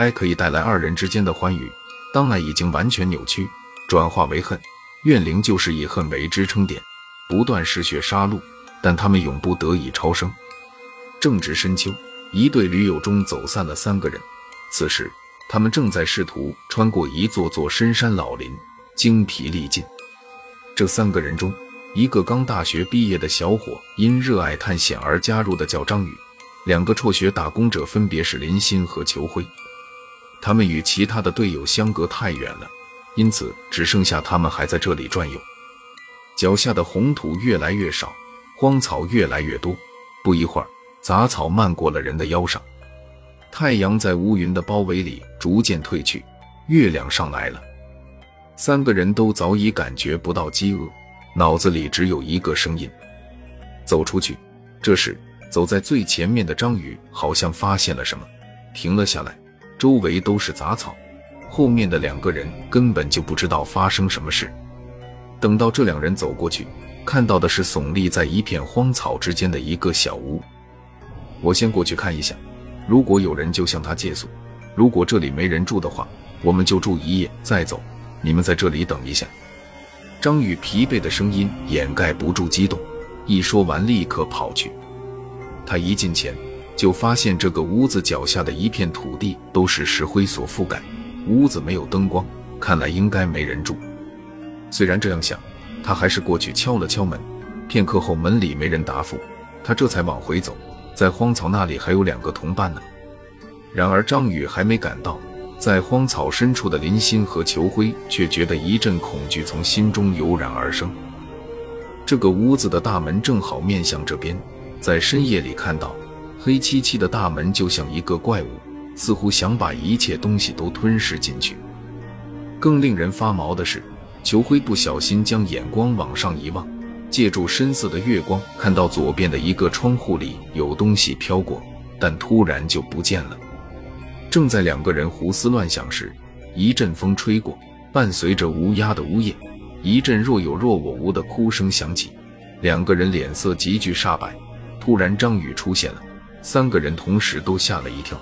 爱可以带来二人之间的欢愉，当爱已经完全扭曲，转化为恨，怨灵就是以恨为支撑点，不断嗜血杀戮，但他们永不得以超生。正值深秋，一对驴友中走散了三个人，此时他们正在试图穿过一座座深山老林，精疲力尽。这三个人中，一个刚大学毕业的小伙因热爱探险而加入的叫张宇，两个辍学打工者分别是林鑫和裘辉。他们与其他的队友相隔太远了，因此只剩下他们还在这里转悠。脚下的红土越来越少，荒草越来越多。不一会儿，杂草漫过了人的腰上。太阳在乌云的包围里逐渐褪去，月亮上来了。三个人都早已感觉不到饥饿，脑子里只有一个声音：走出去。这时，走在最前面的张宇好像发现了什么，停了下来。周围都是杂草，后面的两个人根本就不知道发生什么事。等到这两人走过去，看到的是耸立在一片荒草之间的一个小屋。我先过去看一下，如果有人就向他借宿；如果这里没人住的话，我们就住一夜再走。你们在这里等一下。张宇疲惫的声音掩盖不住激动，一说完立刻跑去。他一进前。就发现这个屋子脚下的一片土地都是石灰所覆盖，屋子没有灯光，看来应该没人住。虽然这样想，他还是过去敲了敲门。片刻后，门里没人答复，他这才往回走。在荒草那里还有两个同伴呢。然而张宇还没赶到，在荒草深处的林鑫和裘辉却觉得一阵恐惧从心中油然而生。这个屋子的大门正好面向这边，在深夜里看到。黑漆漆的大门就像一个怪物，似乎想把一切东西都吞噬进去。更令人发毛的是，裘辉不小心将眼光往上一望，借助深色的月光，看到左边的一个窗户里有东西飘过，但突然就不见了。正在两个人胡思乱想时，一阵风吹过，伴随着乌鸦的呜咽，一阵若有若无的哭声响起。两个人脸色急剧煞白。突然，张宇出现了。三个人同时都吓了一跳。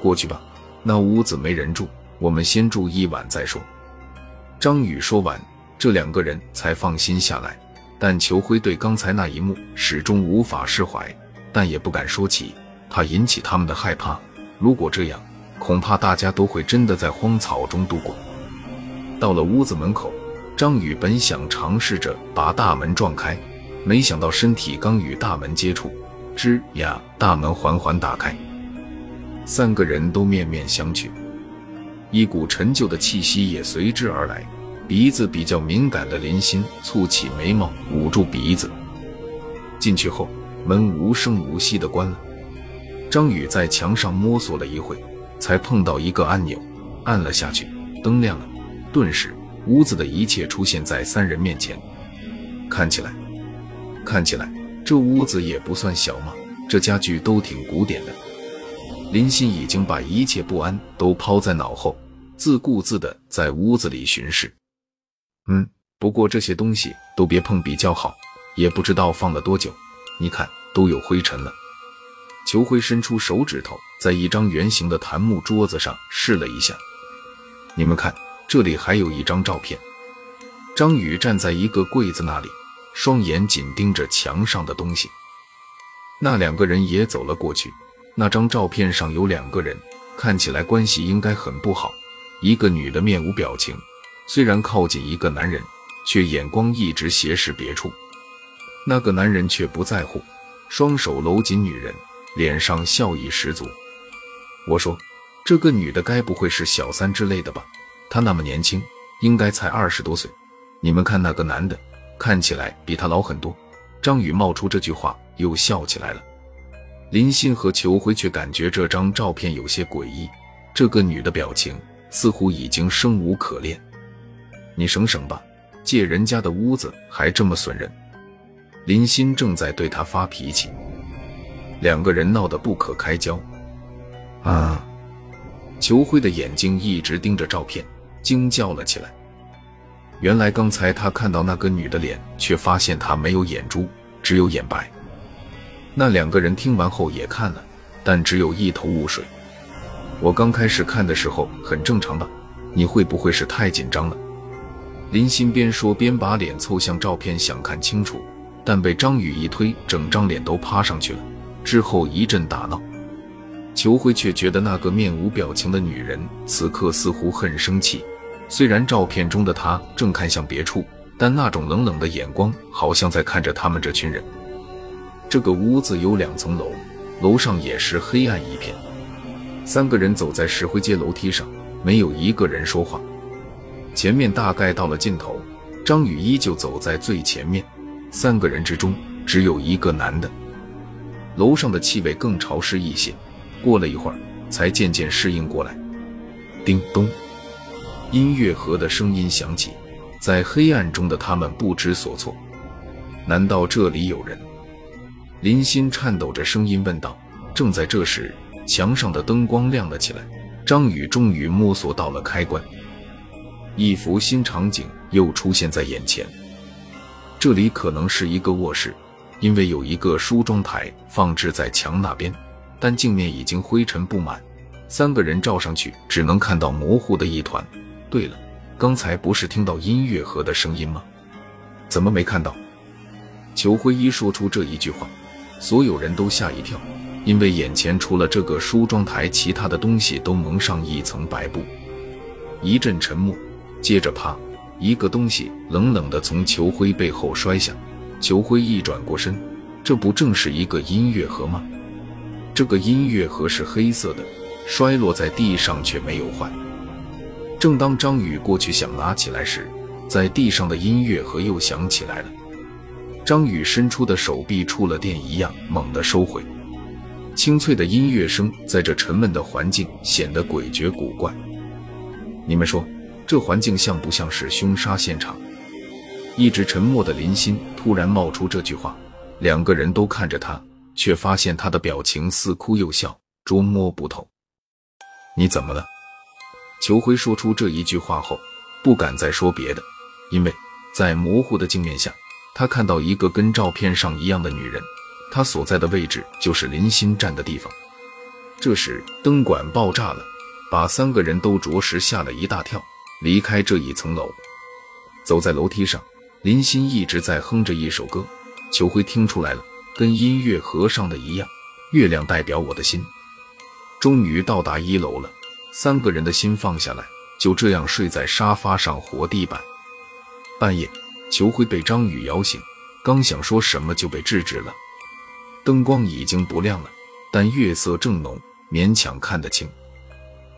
过去吧，那屋子没人住，我们先住一晚再说。张宇说完，这两个人才放心下来。但裘辉对刚才那一幕始终无法释怀，但也不敢说起，怕引起他们的害怕。如果这样，恐怕大家都会真的在荒草中度过。到了屋子门口，张宇本想尝试着把大门撞开，没想到身体刚与大门接触。吱呀！大门缓缓打开，三个人都面面相觑，一股陈旧的气息也随之而来。鼻子比较敏感的林鑫蹙起眉毛，捂住鼻子。进去后，门无声无息地关了。张宇在墙上摸索了一会，才碰到一个按钮，按了下去，灯亮了。顿时，屋子的一切出现在三人面前。看起来，看起来。这屋子也不算小嘛，这家具都挺古典的。林鑫已经把一切不安都抛在脑后，自顾自地在屋子里巡视。嗯，不过这些东西都别碰比较好，也不知道放了多久。你看，都有灰尘了。裘辉伸出手指头，在一张圆形的檀木桌子上试了一下。你们看，这里还有一张照片。张宇站在一个柜子那里。双眼紧盯着墙上的东西，那两个人也走了过去。那张照片上有两个人，看起来关系应该很不好。一个女的面无表情，虽然靠近一个男人，却眼光一直斜视别处。那个男人却不在乎，双手搂紧女人，脸上笑意十足。我说，这个女的该不会是小三之类的吧？她那么年轻，应该才二十多岁。你们看那个男的。看起来比他老很多。张宇冒出这句话，又笑起来了。林鑫和裘辉却感觉这张照片有些诡异，这个女的表情似乎已经生无可恋。你省省吧，借人家的屋子还这么损人。林鑫正在对他发脾气，两个人闹得不可开交。啊！裘辉的眼睛一直盯着照片，惊叫了起来。原来刚才他看到那个女的脸，却发现她没有眼珠，只有眼白。那两个人听完后也看了，但只有一头雾水。我刚开始看的时候很正常吧？你会不会是太紧张了？林鑫边说边把脸凑向照片，想看清楚，但被张宇一推，整张脸都趴上去了。之后一阵打闹，裘辉却觉得那个面无表情的女人此刻似乎很生气。虽然照片中的他正看向别处，但那种冷冷的眼光好像在看着他们这群人。这个屋子有两层楼，楼上也是黑暗一片。三个人走在石灰街楼梯上，没有一个人说话。前面大概到了尽头，张宇依旧走在最前面。三个人之中只有一个男的。楼上的气味更潮湿一些，过了一会儿才渐渐适应过来。叮咚，音乐盒的声音响起，在黑暗中的他们不知所措。难道这里有人？林鑫颤抖着声音问道。正在这时，墙上的灯光亮了起来，张宇终于摸索到了开关。一幅新场景又出现在眼前，这里可能是一个卧室，因为有一个梳妆台放置在墙那边，但镜面已经灰尘布满，三个人照上去只能看到模糊的一团。对了，刚才不是听到音乐盒的声音吗？怎么没看到？裘辉一说出这一句话，所有人都吓一跳，因为眼前除了这个梳妆台，其他的东西都蒙上一层白布。一阵沉默。接着，啪！一个东西冷冷地从裘辉背后摔下。裘辉一转过身，这不正是一个音乐盒吗？这个音乐盒是黑色的，摔落在地上却没有坏。正当张宇过去想拿起来时，在地上的音乐盒又响起来了。张宇伸出的手臂触了电一样，猛地收回。清脆的音乐声在这沉闷的环境显得诡谲古怪。你们说？这环境像不像是凶杀现场？一直沉默的林欣突然冒出这句话，两个人都看着他，却发现他的表情似哭又笑，捉摸不透。你怎么了？裘辉说出这一句话后，不敢再说别的，因为在模糊的镜面下，他看到一个跟照片上一样的女人，她所在的位置就是林鑫站的地方。这时灯管爆炸了，把三个人都着实吓了一大跳。离开这一层楼，走在楼梯上，林鑫一直在哼着一首歌。裘辉听出来了，跟音乐盒上的一样，月亮代表我的心。终于到达一楼了，三个人的心放下来，就这样睡在沙发上活地板。半夜，裘辉被张宇摇醒，刚想说什么就被制止了。灯光已经不亮了，但月色正浓，勉强看得清。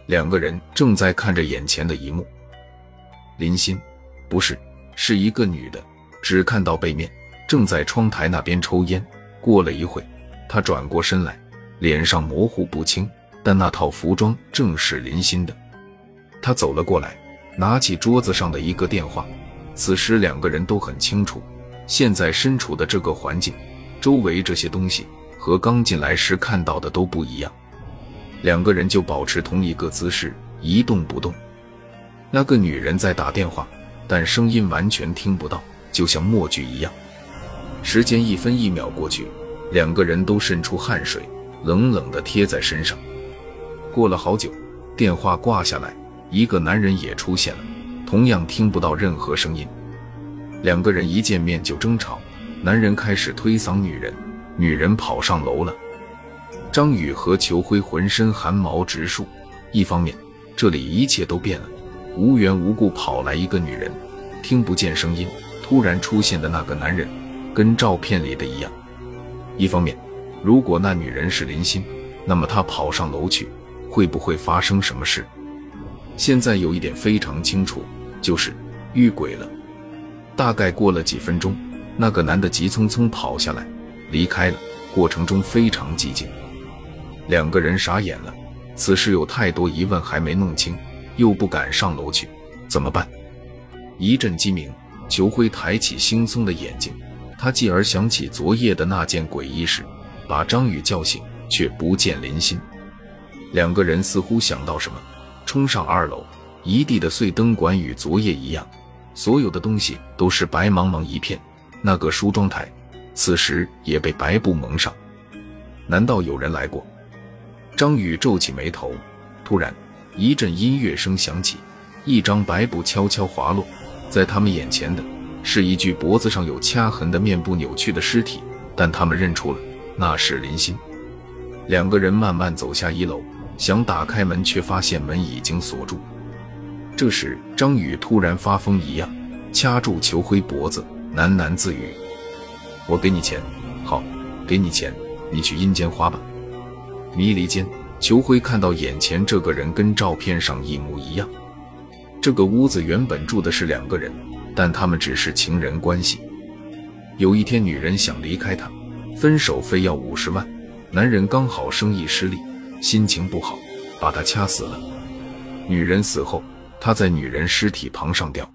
两个人正在看着眼前的一幕。林鑫，不是，是一个女的，只看到背面，正在窗台那边抽烟。过了一会，她转过身来，脸上模糊不清，但那套服装正是林鑫的。他走了过来，拿起桌子上的一个电话。此时两个人都很清楚，现在身处的这个环境，周围这些东西和刚进来时看到的都不一样。两个人就保持同一个姿势，一动不动。那个女人在打电话，但声音完全听不到，就像默剧一样。时间一分一秒过去，两个人都渗出汗水，冷冷地贴在身上。过了好久，电话挂下来，一个男人也出现了，同样听不到任何声音。两个人一见面就争吵，男人开始推搡女人，女人跑上楼了。张宇和裘辉浑身汗毛直竖，一方面这里一切都变了。无缘无故跑来一个女人，听不见声音，突然出现的那个男人，跟照片里的一样。一方面，如果那女人是林鑫，那么她跑上楼去，会不会发生什么事？现在有一点非常清楚，就是遇鬼了。大概过了几分钟，那个男的急匆匆跑下来，离开了，过程中非常寂静。两个人傻眼了，此时有太多疑问还没弄清。又不敢上楼去，怎么办？一阵鸡鸣，裘辉抬起惺忪的眼睛，他继而想起昨夜的那件诡异事，把张宇叫醒，却不见林鑫。两个人似乎想到什么，冲上二楼，一地的碎灯管与昨夜一样，所有的东西都是白茫茫一片。那个梳妆台，此时也被白布蒙上。难道有人来过？张宇皱起眉头。突然，一阵音乐声响起，一张白布悄悄滑落，在他们眼前的是一具脖子上有掐痕的、面部扭曲的尸体，但他们认出了那是林欣。两个人慢慢走下一楼，想打开门，却发现门已经锁住。这时，张宇突然发疯一样掐住裘辉脖子，喃喃自语：“我给你钱，好，给你钱，你去阴间花吧。”迷离间，裘辉看到眼前这个人跟照片上一模一样。这个屋子原本住的是两个人，但他们只是情人关系。有一天，女人想离开他，分手费要五十万。男人刚好生意失利，心情不好，把他掐死了。女人死后，他在女人尸体旁上吊。